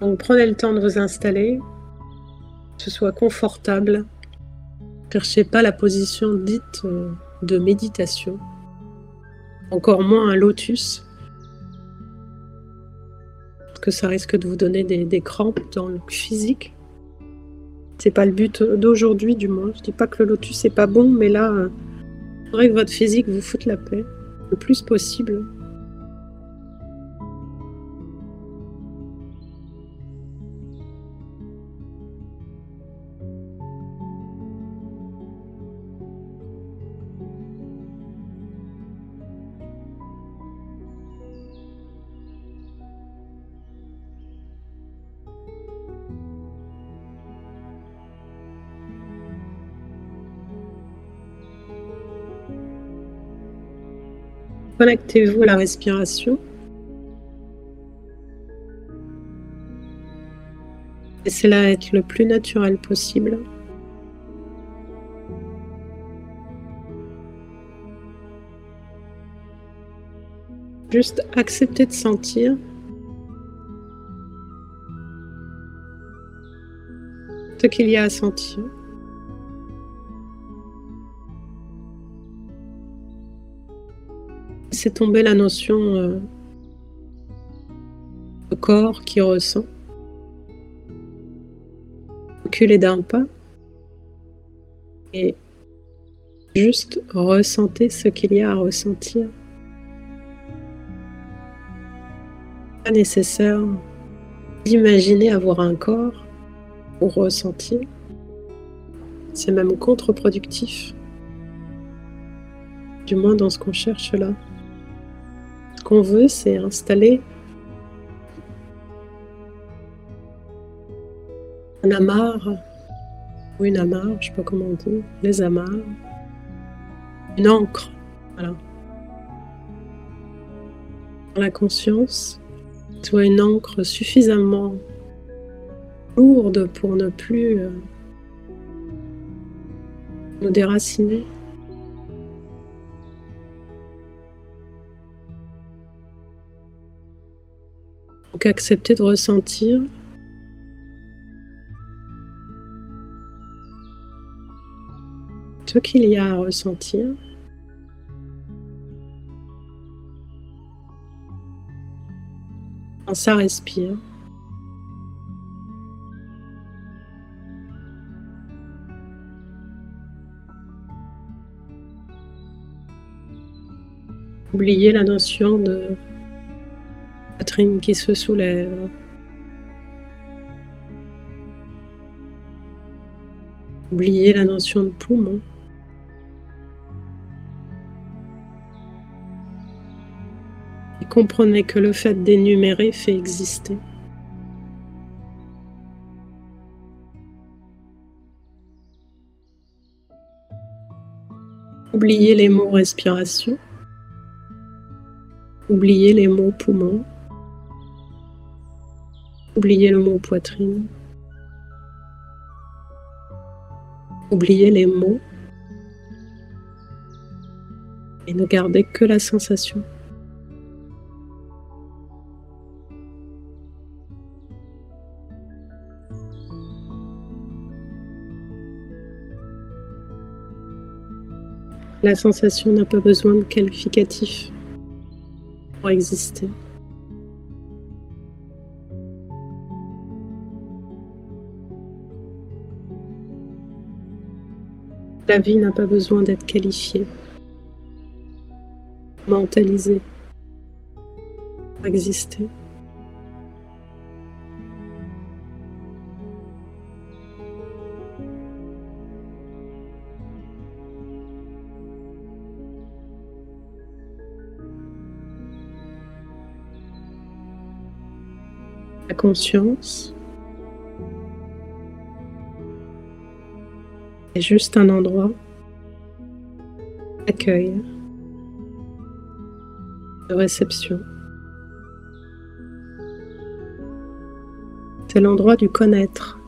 Donc prenez le temps de vous installer, que ce soit confortable. Cherchez pas la position dite euh, de méditation, encore moins un lotus, parce que ça risque de vous donner des, crampes dans le physique. C'est pas le but d'aujourd'hui du moins. Je dis pas que le lotus est pas bon, mais là, il euh, faudrait que votre physique vous foute la paix le plus possible. Connectez-vous à la respiration. Laissez-la être le plus naturel possible. Juste accepter de sentir. Ce qu'il y a à sentir. C'est tomber la notion euh, de corps qui ressent. Reculez d'un pas et juste ressentez ce qu'il y a à ressentir. Pas nécessaire d'imaginer avoir un corps pour ressentir. C'est même contre-productif, du moins dans ce qu'on cherche là qu'on veut, c'est installer un amarre ou une amarre, je sais pas comment on dit, les amarres, une encre, voilà. la conscience, soit une encre suffisamment lourde pour ne plus euh, nous déraciner. Accepter de ressentir. Ce qu'il y a à ressentir. Quand ça respire. Oubliez la notion de qui se soulève. Oubliez la notion de poumon. Et comprenez que le fait d'énumérer fait exister. Oubliez les mots respiration. Oubliez les mots poumon. Oubliez le mot poitrine. Oubliez les mots et ne gardez que la sensation. La sensation n'a pas besoin de qualificatif pour exister. La vie n'a pas besoin d'être qualifiée, mentalisée, exister. Conscience C'est juste un endroit d'accueil, de réception. C'est l'endroit du connaître.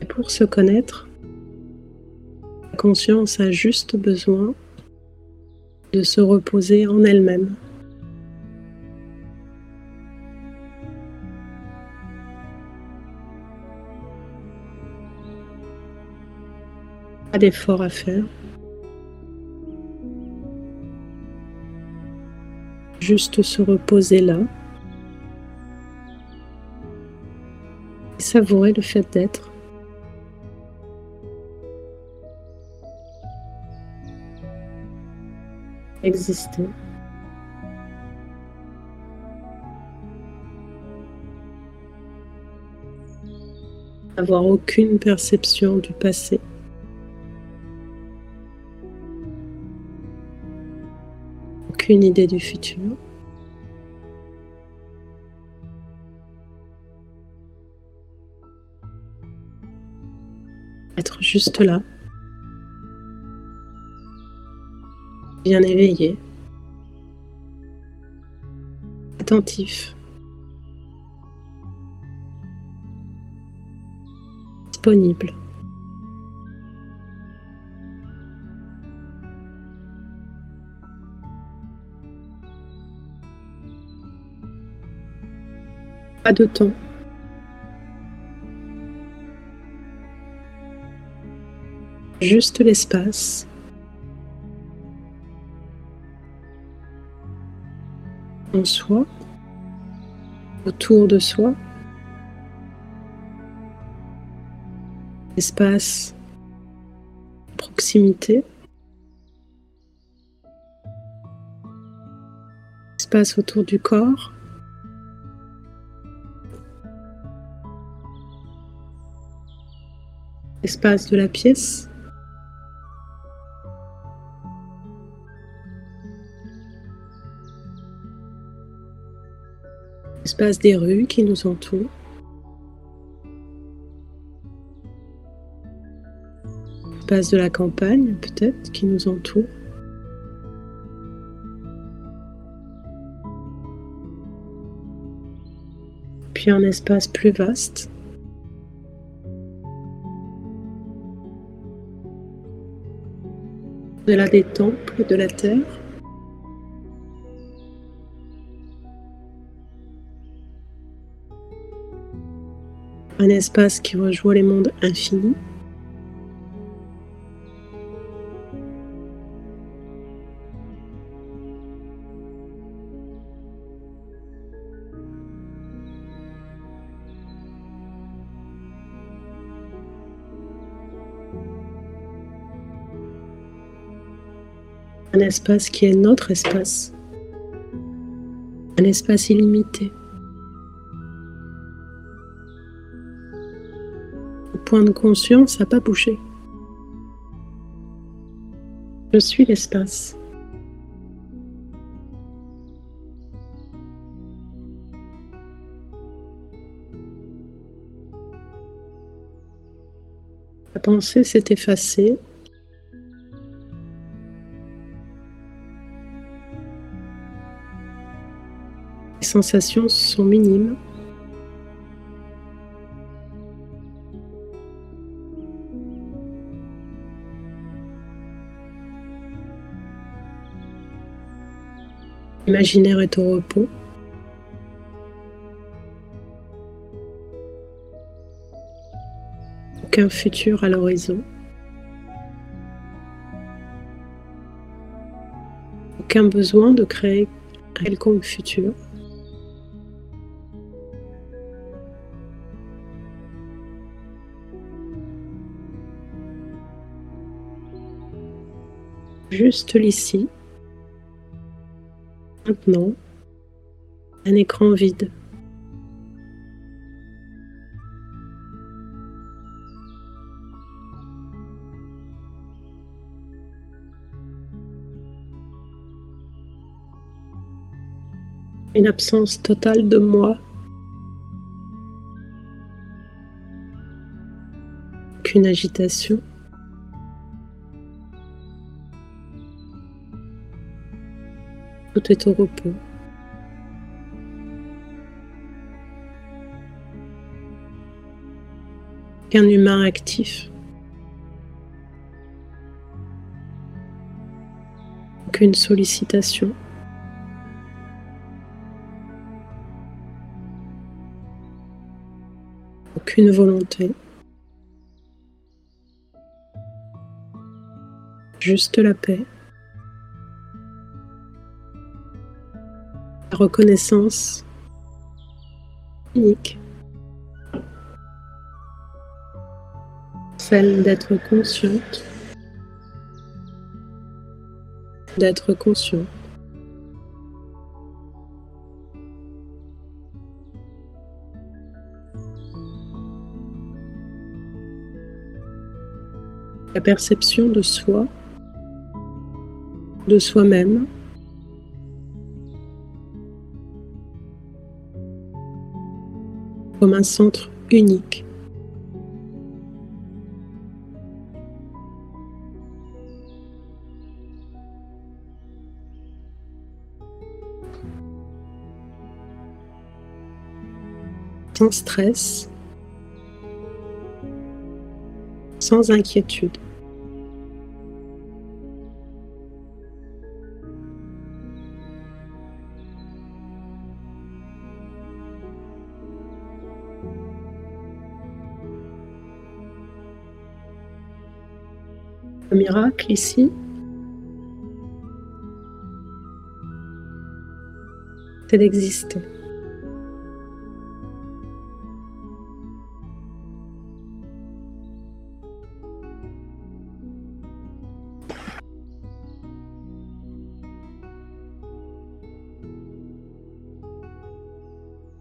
Et pour se connaître, La conscience a juste besoin de se reposer en elle-même. Pas d'effort à faire. Juste se reposer là. Et savourer le fait d'être. Exister. Avoir aucune perception du passé. Aucune idée du futur. Être juste là. bien éveillé, attentif, disponible. Pas de temps. Juste l'espace. En soi, autour de soi, espace, proximité, espace autour du corps, espace de la pièce. espace des rues qui nous entourent. Espace de la campagne peut-être qui nous entoure. Puis un espace plus vaste. Au-delà des temples de la terre. un espace qui rejoint les mondes infinis. Un espace qui est notre espace. Un espace illimité. point de conscience n'a pas bougé. Je suis l'espace. La pensée s'est effacée. Les sensations sont minimes. L'imaginaire est au repos. Aucun futur à l'horizon. Aucun besoin de créer quelconque futur. Juste l'ici, Maintenant, un écran vide. Une absence totale de moi. Qu'une agitation. Tout est au repos. Qu'un humain actif. Aucune sollicitation. Aucune volonté. Juste la paix. Reconnaissance unique. Celle d'être consciente. D'être conscient. La perception de soi, de soi-même, un centre unique. Sans stress, sans inquiétude. Miracle ici. C'est d'exister.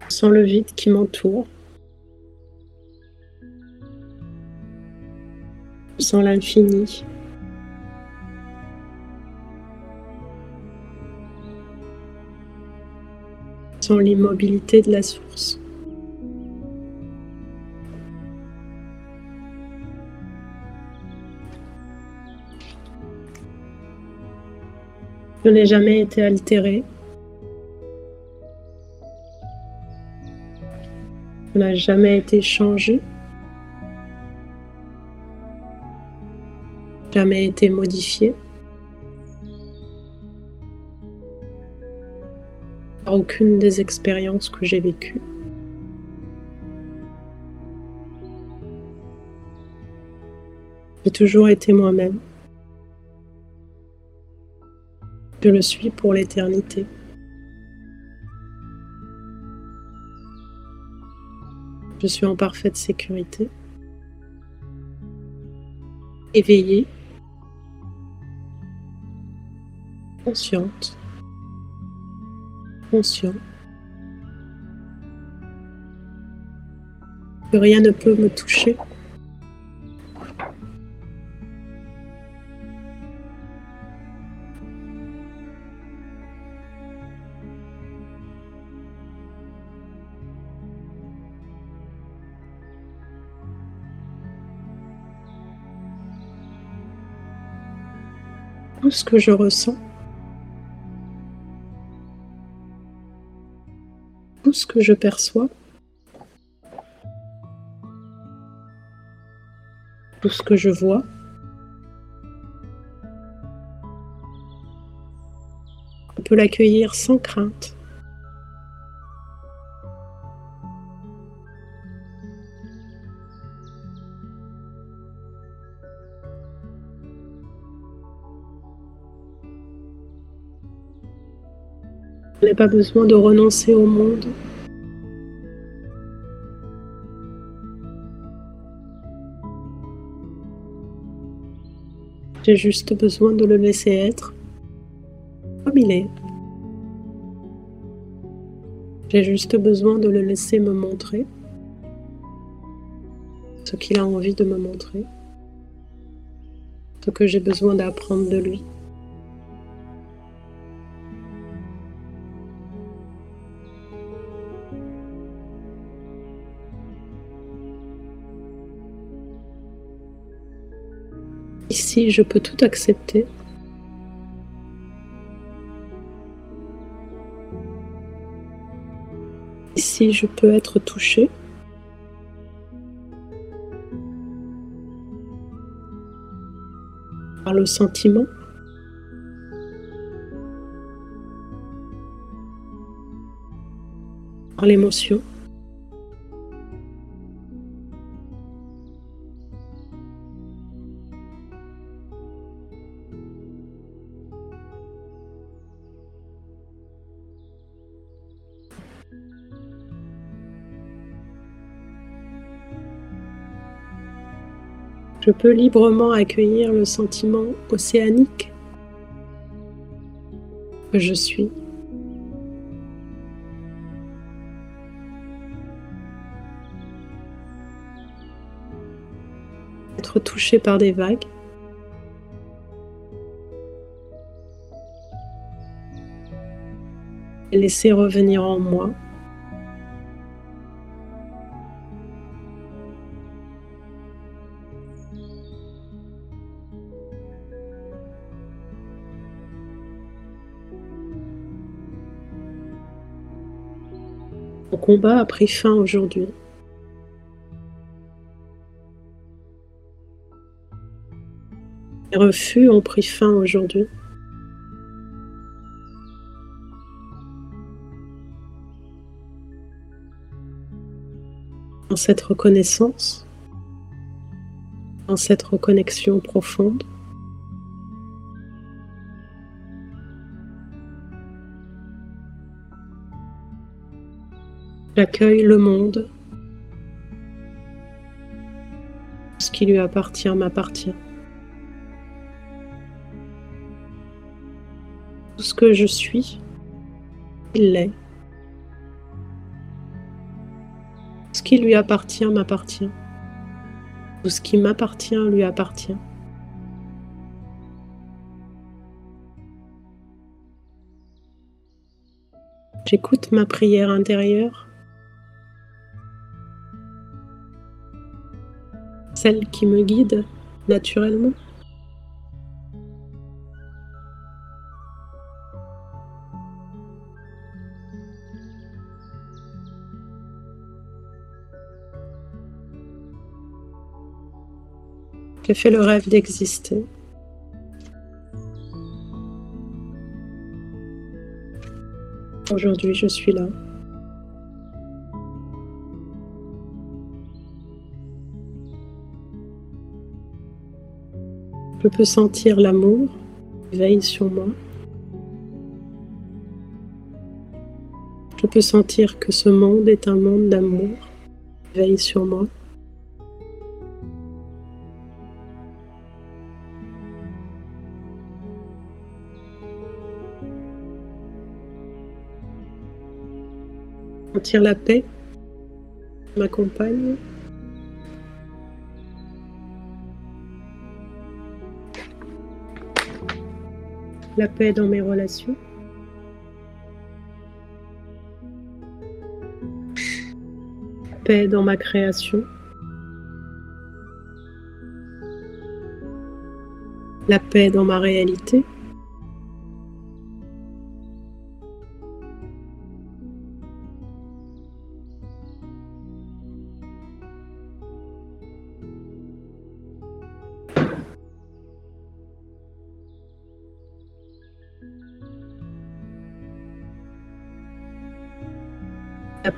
Sans le vide qui m'entoure. Sans l'infini. L'immobilité de la source. Je n'ai jamais été altéré. Je n'ai jamais été changé. Jamais été modifié. Aucune des expériences que j'ai vécues. J'ai toujours été moi-même. Je le suis pour l'éternité. Je suis en parfaite sécurité, éveillée, consciente que rien ne peut me toucher. Tout ce que je ressens ce que je perçois, tout ce que je vois. On peut l'accueillir sans crainte. Pas besoin de renoncer au monde. J'ai juste besoin de le laisser être comme il est. J'ai juste besoin de le laisser me montrer ce qu'il a envie de me montrer, ce que j'ai besoin d'apprendre de lui. Ici, je peux tout accepter. Ici, je peux être touché. par le sentiment. par l'émotion. Peux librement accueillir le sentiment océanique que je suis. Être touché par des vagues. Laisser revenir en moi combat a pris fin aujourd'hui. Les refus ont pris fin aujourd'hui. Dans cette reconnaissance, dans cette reconnexion profonde, J'accueille le monde. Ce qui lui appartient m'appartient. Tout ce que je suis, il l'est. Ce qui lui appartient m'appartient. Tout ce qui m'appartient lui appartient. J'écoute ma prière intérieure. Celle qui me guide naturellement. J'ai fait le rêve d'exister? Aujourd'hui, je suis là. Je peux sentir l'amour veille sur moi. Je peux sentir que ce monde est un monde d'amour veille sur moi. Sentir la paix m'accompagne. La paix dans mes relations. La paix dans ma création. La paix dans ma réalité.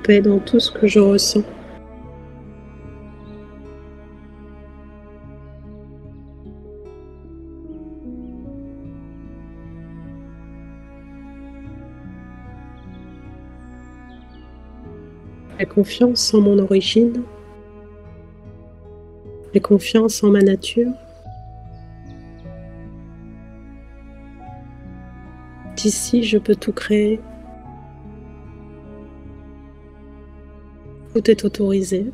Dans tout ce que je ressens. La confiance en mon origine, la confiance en ma nature. D'ici, je peux tout créer. Tout est autorisé.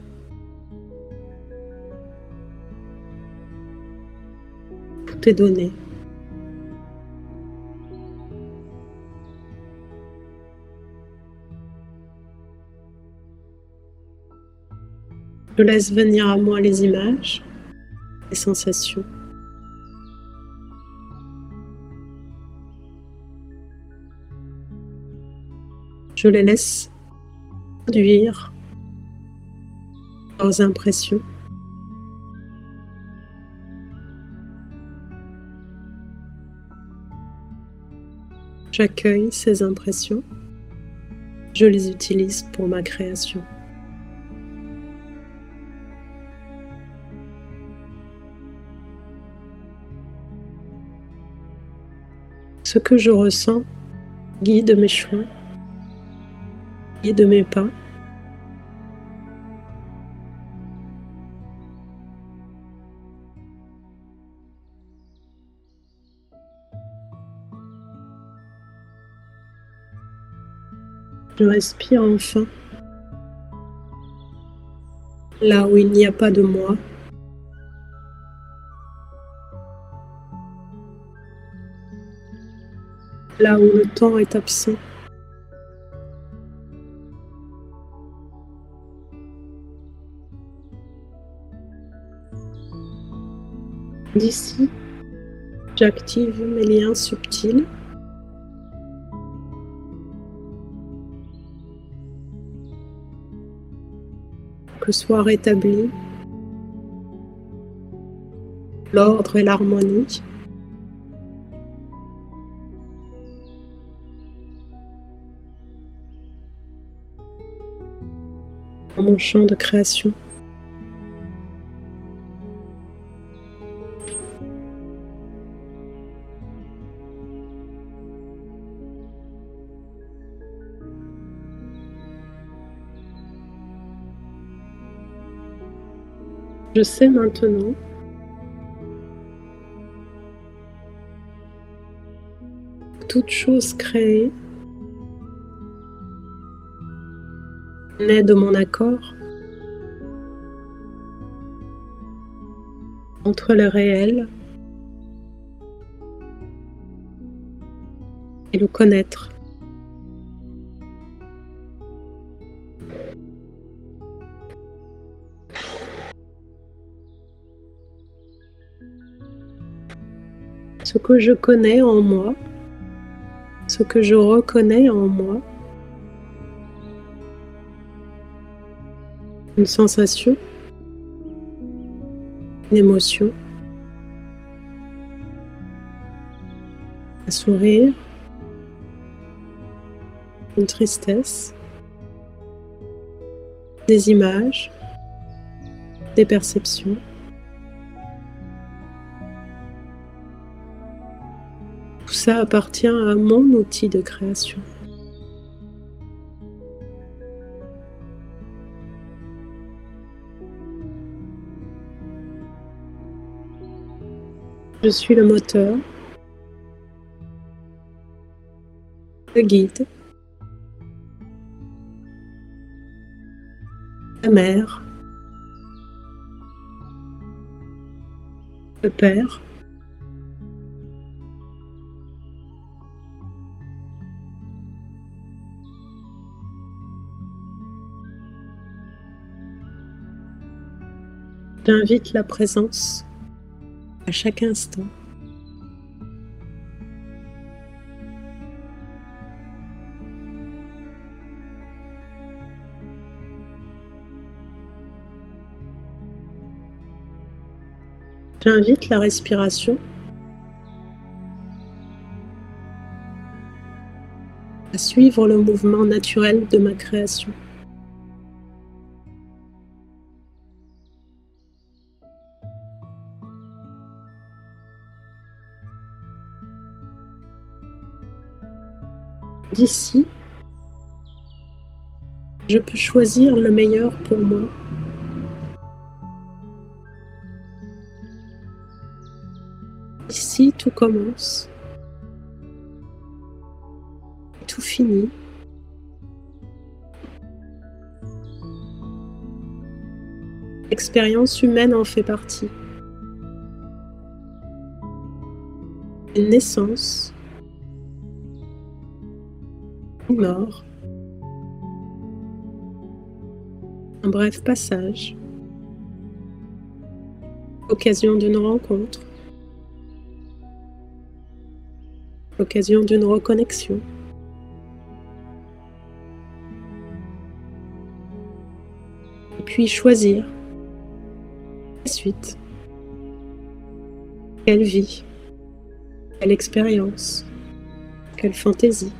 Tout est donné. Je laisse venir à moi les images, les sensations. Je les laisse produire impressions. J'accueille ces impressions. je les utilise pour ma création. Ce que je ressens guide mes choix, guide mes pas. Je respire enfin. Là où il n'y a pas de moi. Là où le temps est absent. D'ici, j'active mes liens subtils. Que soit rétabli l'ordre et l'harmonie. dans mon champ de création. Je sais maintenant toute chose créée naît de mon accord entre le réel et le connaître. Je connais en moi, ce que je reconnais en moi, une sensation, une émotion, un sourire, une tristesse, des images, des perceptions. Ça appartient à mon outil de création. Je suis le moteur, le guide, la mère, le père, J'invite la présence à chaque instant. J'invite la respiration à suivre le mouvement naturel de ma création. D'ici, je peux choisir le meilleur pour moi. Ici, tout commence. Tout finit. L'expérience humaine en fait partie. Une naissance Un bref passage. Occasion d'une rencontre. Occasion d'une reconnexion. Puis choisir la suite. Quelle vie, quelle expérience, quelle fantaisie.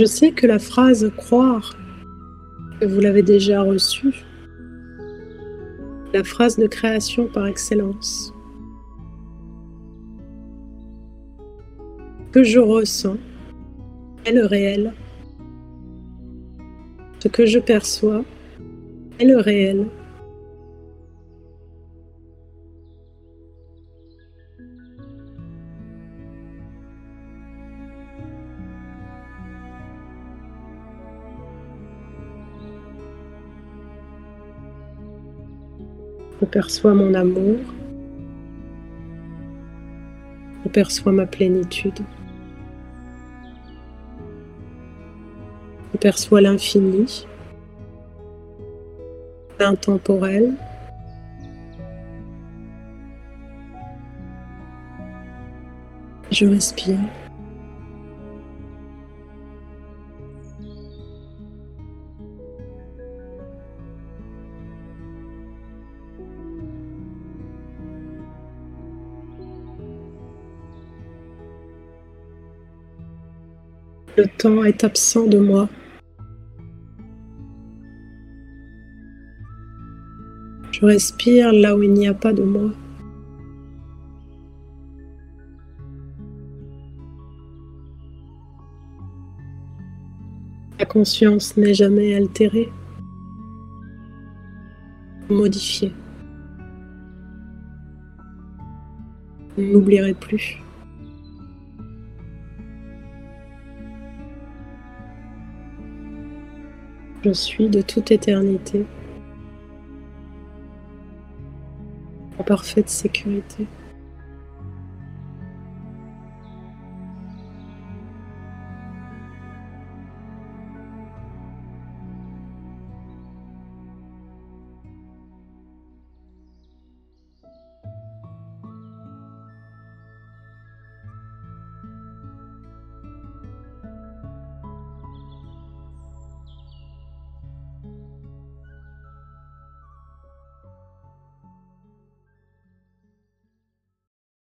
Je sais que la phrase croire que vous l'avez déjà reçue, la phrase de création par excellence, que je ressens est le réel. Ce que je perçois est le réel. Perçois mon amour. Perçois ma plénitude. Je perçois l'infini, l'intemporel. Je respire. Le temps est absent de moi. Je respire là où il n'y a pas de moi. La conscience n'est jamais altérée, modifiée. N'oublierai plus. Je suis de toute éternité en parfaite sécurité.